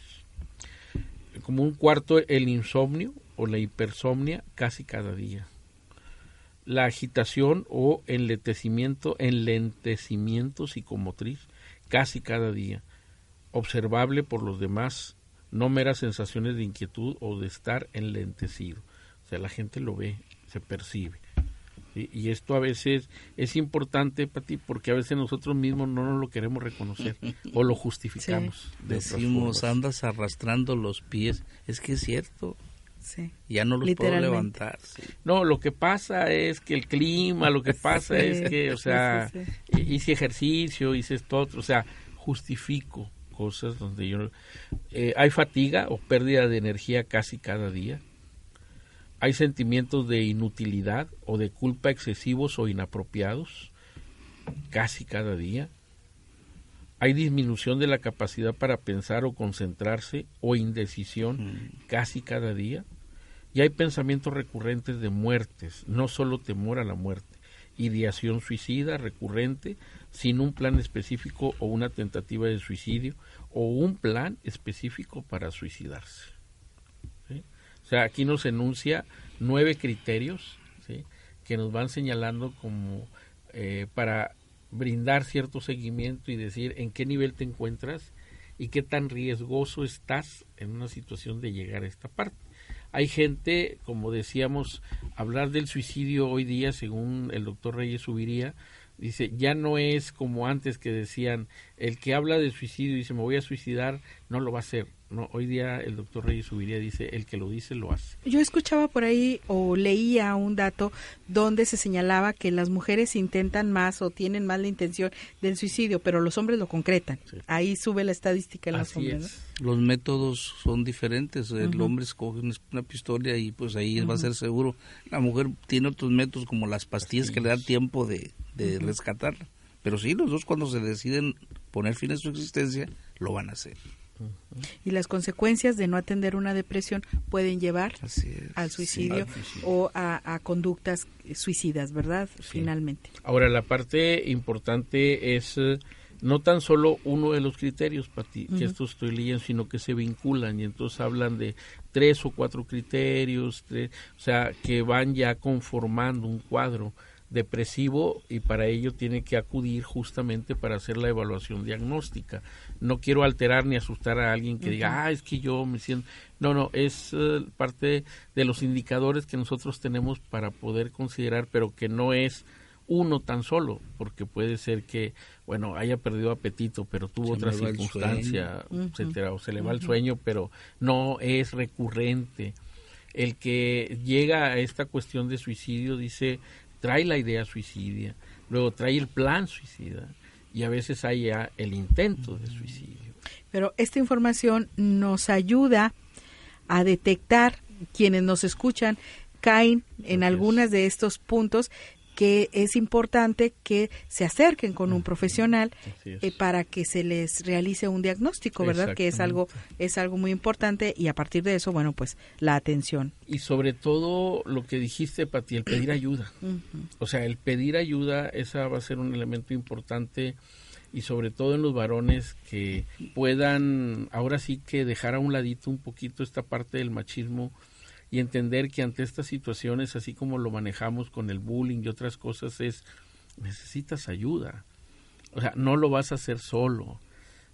Como un cuarto el insomnio o la hipersomnia casi cada día la agitación o enlentecimiento, enlentecimiento psicomotriz casi cada día, observable por los demás, no meras sensaciones de inquietud o de estar enlentecido. O sea, la gente lo ve, se percibe. Y esto a veces es importante para ti porque a veces nosotros mismos no nos lo queremos reconocer o lo justificamos. Decimos, andas arrastrando los pies. Es que es cierto. Ya no los puedo levantar. No, lo que pasa es que el clima, lo que pasa es que, o sea, hice ejercicio, hice esto otro, o sea, justifico cosas donde yo... Eh, hay fatiga o pérdida de energía casi cada día. Hay sentimientos de inutilidad o de culpa excesivos o inapropiados casi cada día. Hay disminución de la capacidad para pensar o concentrarse o indecisión mm. casi cada día. Y hay pensamientos recurrentes de muertes, no solo temor a la muerte, ideación suicida recurrente sin un plan específico o una tentativa de suicidio o un plan específico para suicidarse. Sea, aquí nos enuncia nueve criterios que nos van señalando como eh, para brindar cierto seguimiento y decir en qué nivel te encuentras y qué tan riesgoso estás en una situación de llegar a esta parte. Hay gente, como decíamos, hablar del suicidio hoy día, según el doctor Reyes Subiría, dice, ya no es como antes que decían, el que habla de suicidio y dice, me voy a suicidar, no lo va a hacer. No, hoy día el doctor Reyes Subiría dice, el que lo dice lo hace. Yo escuchaba por ahí o leía un dato donde se señalaba que las mujeres intentan más o tienen más la intención del suicidio, pero los hombres lo concretan. Ahí sube la estadística en los hombres. Los métodos son diferentes. El hombre escoge una pistola y pues ahí va a ser seguro. La mujer tiene otros métodos como las pastillas que le dan tiempo de, de rescatarla. Pero sí, los dos cuando se deciden poner fin a su existencia, lo van a hacer. Y las consecuencias de no atender una depresión pueden llevar al, suicidio o a, conductas suicidas, ¿verdad? Finalmente. Ahora, la parte importante es eh, no tan solo uno de los criterios, Pati, que esto estoy leyendo, sino que se vinculan y entonces hablan de tres o cuatro criterios, o sea, que van ya conformando un cuadro depresivo y para ello tiene que acudir justamente para hacer la evaluación diagnóstica. No quiero alterar ni asustar a alguien que diga, ah, es que yo me siento... No, no, es eh, parte de los indicadores que nosotros tenemos para poder considerar, pero que no es uno tan solo, porque puede ser que, bueno, haya perdido apetito, pero tuvo otra circunstancia, etcétera, o se le va el sueño, pero no es recurrente. El que llega a esta cuestión de suicidio dice, trae la idea suicidia, luego trae el plan suicida y a veces hay ya el intento de suicidio. Pero esta información nos ayuda a detectar quienes nos escuchan caen en algunos de estos puntos que es importante que se acerquen con un profesional eh, para que se les realice un diagnóstico, ¿verdad? Que es algo es algo muy importante y a partir de eso, bueno, pues la atención. Y sobre todo lo que dijiste, Pati, el pedir ayuda. O sea, el pedir ayuda, esa va a ser un elemento importante y sobre todo en los varones que puedan ahora sí que dejar a un ladito un poquito esta parte del machismo y entender que ante estas situaciones, así como lo manejamos con el bullying y otras cosas, es necesitas ayuda. O sea, no lo vas a hacer solo.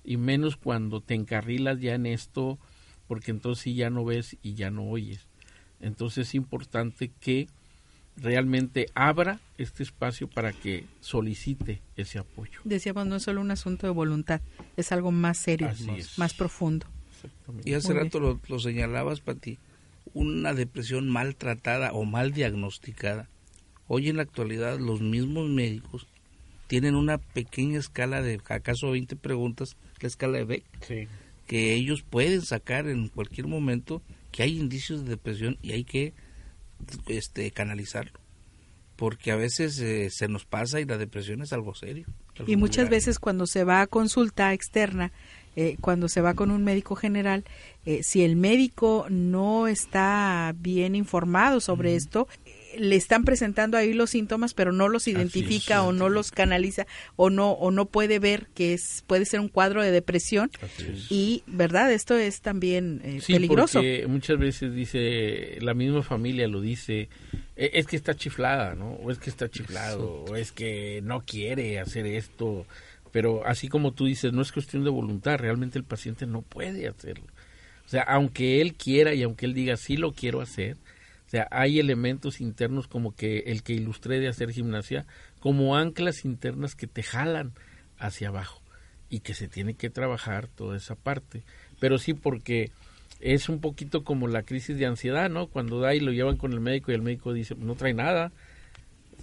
Y menos cuando te encarrilas ya en esto, porque entonces sí ya no ves y ya no oyes. Entonces es importante que realmente abra este espacio para que solicite ese apoyo. Decíamos, no es solo un asunto de voluntad, es algo más serio, más, profundo. Y hace rato lo, lo, señalabas, Pati una depresión maltratada o mal diagnosticada. Hoy en la actualidad los mismos médicos tienen una pequeña escala de acaso 20 preguntas, la escala de Beck, que ellos pueden sacar en cualquier momento que hay indicios de depresión y hay que este canalizarlo porque a veces eh, se nos pasa y la depresión es algo serio. y muchas veces cuando se va a consulta externa, eh, cuando se va con un médico general, eh, si el médico no está bien informado sobre esto, le están presentando ahí los síntomas, pero no los identifica o no los canaliza o no o no puede ver que es puede ser un cuadro de depresión. Y verdad esto es también eh, sí, peligroso. Porque muchas veces dice la misma familia lo dice e, es que está chiflada, ¿no? O es que está chiflado, o es que no quiere hacer esto, pero así como tú dices no es cuestión de voluntad, realmente el paciente no puede hacerlo. O sea, aunque él quiera y aunque él diga sí lo quiero hacer, o sea, hay elementos internos como que el que ilustré de hacer gimnasia, como anclas internas que te jalan hacia abajo y que se tiene que trabajar toda esa parte. Pero sí porque es un poquito como la crisis de ansiedad, ¿no? Cuando da y lo llevan con el médico y el médico dice, no trae nada,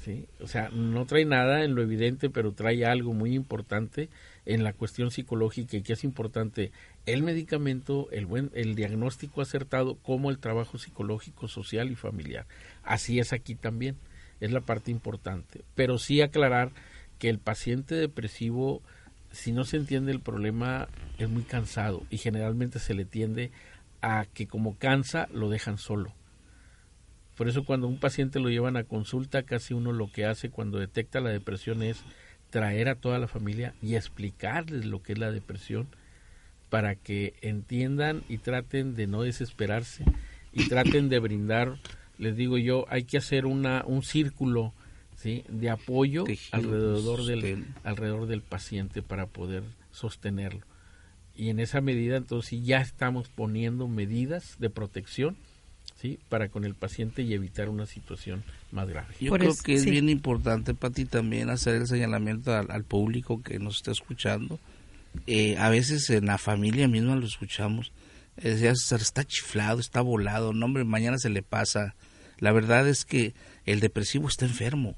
¿sí? O sea, no trae nada en lo evidente, pero trae algo muy importante en la cuestión psicológica y que es importante el medicamento, el buen, el diagnóstico acertado, como el trabajo psicológico, social y familiar. Así es aquí también, es la parte importante. Pero sí aclarar que el paciente depresivo, si no se entiende el problema, es muy cansado y generalmente se le tiende a que como cansa lo dejan solo. Por eso cuando un paciente lo llevan a consulta, casi uno lo que hace cuando detecta la depresión es traer a toda la familia y explicarles lo que es la depresión para que entiendan y traten de no desesperarse y traten de brindar, les digo yo, hay que hacer una un círculo ¿sí? de apoyo alrededor del alrededor del paciente para poder sostenerlo. Y en esa medida entonces ya estamos poniendo medidas de protección ¿sí? para con el paciente y evitar una situación más grave. Yo creo que es bien importante para ti también hacer el señalamiento al, público que nos está escuchando. Eh, a veces en la familia misma lo escuchamos. Eh, está chiflado, está volado, no hombre, mañana se le pasa. La verdad es que el depresivo está enfermo.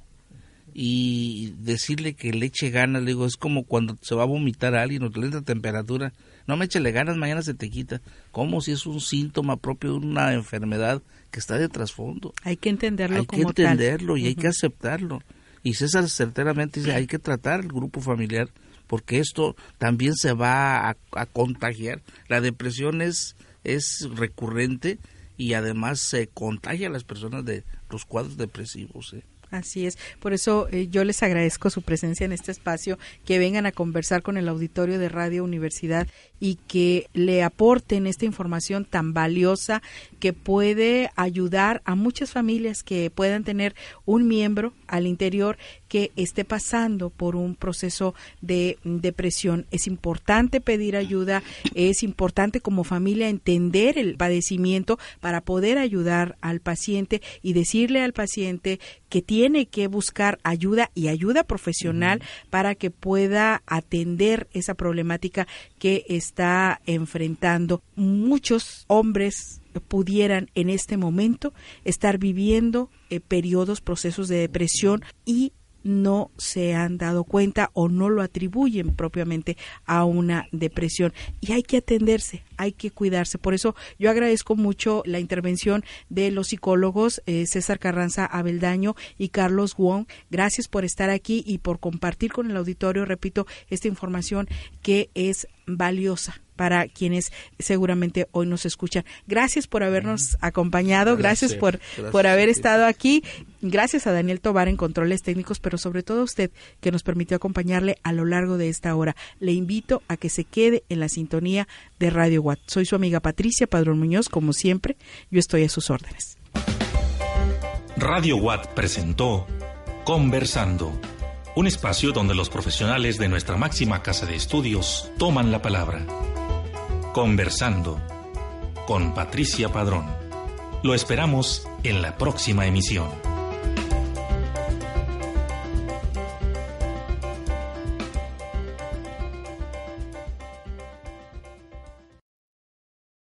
Y decirle que le eche ganas, le digo, es como cuando se va a vomitar a alguien o le entra temperatura no me le ganas, mañana se te quita. Como si es un síntoma propio de una enfermedad que está de trasfondo. Hay que entenderlo hay que entenderlo y hay que aceptarlo. Y César certeramente dice, hay que tratar el grupo familiar porque esto también se va a, contagiar. La depresión es, es recurrente y además se contagia a las personas de los cuadros depresivos. ¿eh? Así es, por eso eh, yo les agradezco su presencia en este espacio, que vengan a conversar con el auditorio de Radio Universidad y que le aporten esta información tan valiosa que puede ayudar a muchas familias que puedan tener un miembro al interior que esté pasando por un proceso de depresión. Es importante pedir ayuda, es importante como familia entender el padecimiento para poder ayudar al paciente y decirle al paciente que tiene que buscar ayuda y ayuda profesional para que pueda atender esa problemática que está enfrentando. Muchos hombres pudieran en este momento estar viviendo eh, periodos, procesos de depresión y no se han dado cuenta o no lo atribuyen propiamente a una depresión. Y hay que atenderse, hay que cuidarse. Por eso yo agradezco mucho la intervención de los psicólogos eh, César Carranza Abeldaño y Carlos Wong. Gracias por estar aquí y por compartir con el auditorio, repito, esta información que es valiosa para quienes seguramente hoy nos escuchan. Gracias por habernos acompañado, gracias, por, por haber estado aquí, gracias a Daniel Tobar en controles técnicos, pero sobre todo a usted que nos permitió acompañarle a lo largo de esta hora. Le invito a que se quede en la sintonía de Radio Watt. Soy su amiga Patricia Padrón Muñoz, como siempre, yo estoy a sus órdenes. Radio Watt presentó Conversando un espacio donde los profesionales de nuestra máxima casa de estudios toman la palabra. Conversando con Patricia Padrón. Lo esperamos en la próxima emisión.